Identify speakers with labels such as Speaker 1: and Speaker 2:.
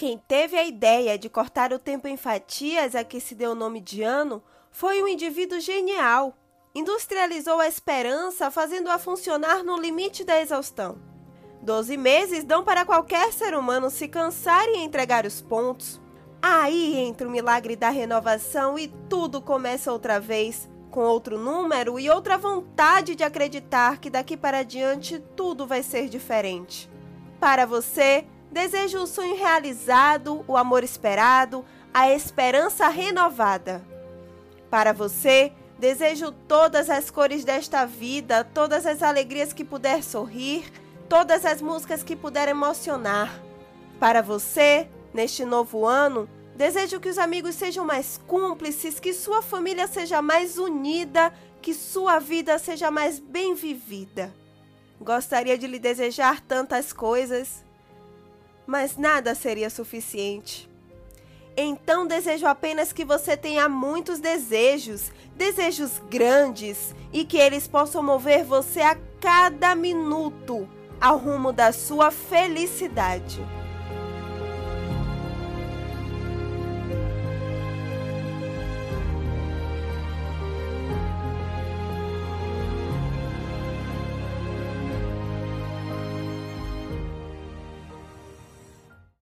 Speaker 1: Quem teve a ideia de cortar o tempo em fatias a que se deu o nome de ano foi um indivíduo genial. Industrializou a esperança, fazendo-a funcionar no limite da exaustão. Doze meses dão para qualquer ser humano se cansar e entregar os pontos. Aí entra o milagre da renovação e tudo começa outra vez, com outro número e outra vontade de acreditar que daqui para diante tudo vai ser diferente. Para você, Desejo o sonho realizado, o amor esperado, a esperança renovada. Para você, desejo todas as cores desta vida, todas as alegrias que puder sorrir, todas as músicas que puder emocionar. Para você, neste novo ano, desejo que os amigos sejam mais cúmplices, que sua família seja mais unida, que sua vida seja mais bem vivida. Gostaria de lhe desejar tantas coisas mas nada seria suficiente. Então desejo apenas que você tenha muitos desejos, desejos grandes, e que eles possam mover você a cada minuto ao rumo da sua felicidade.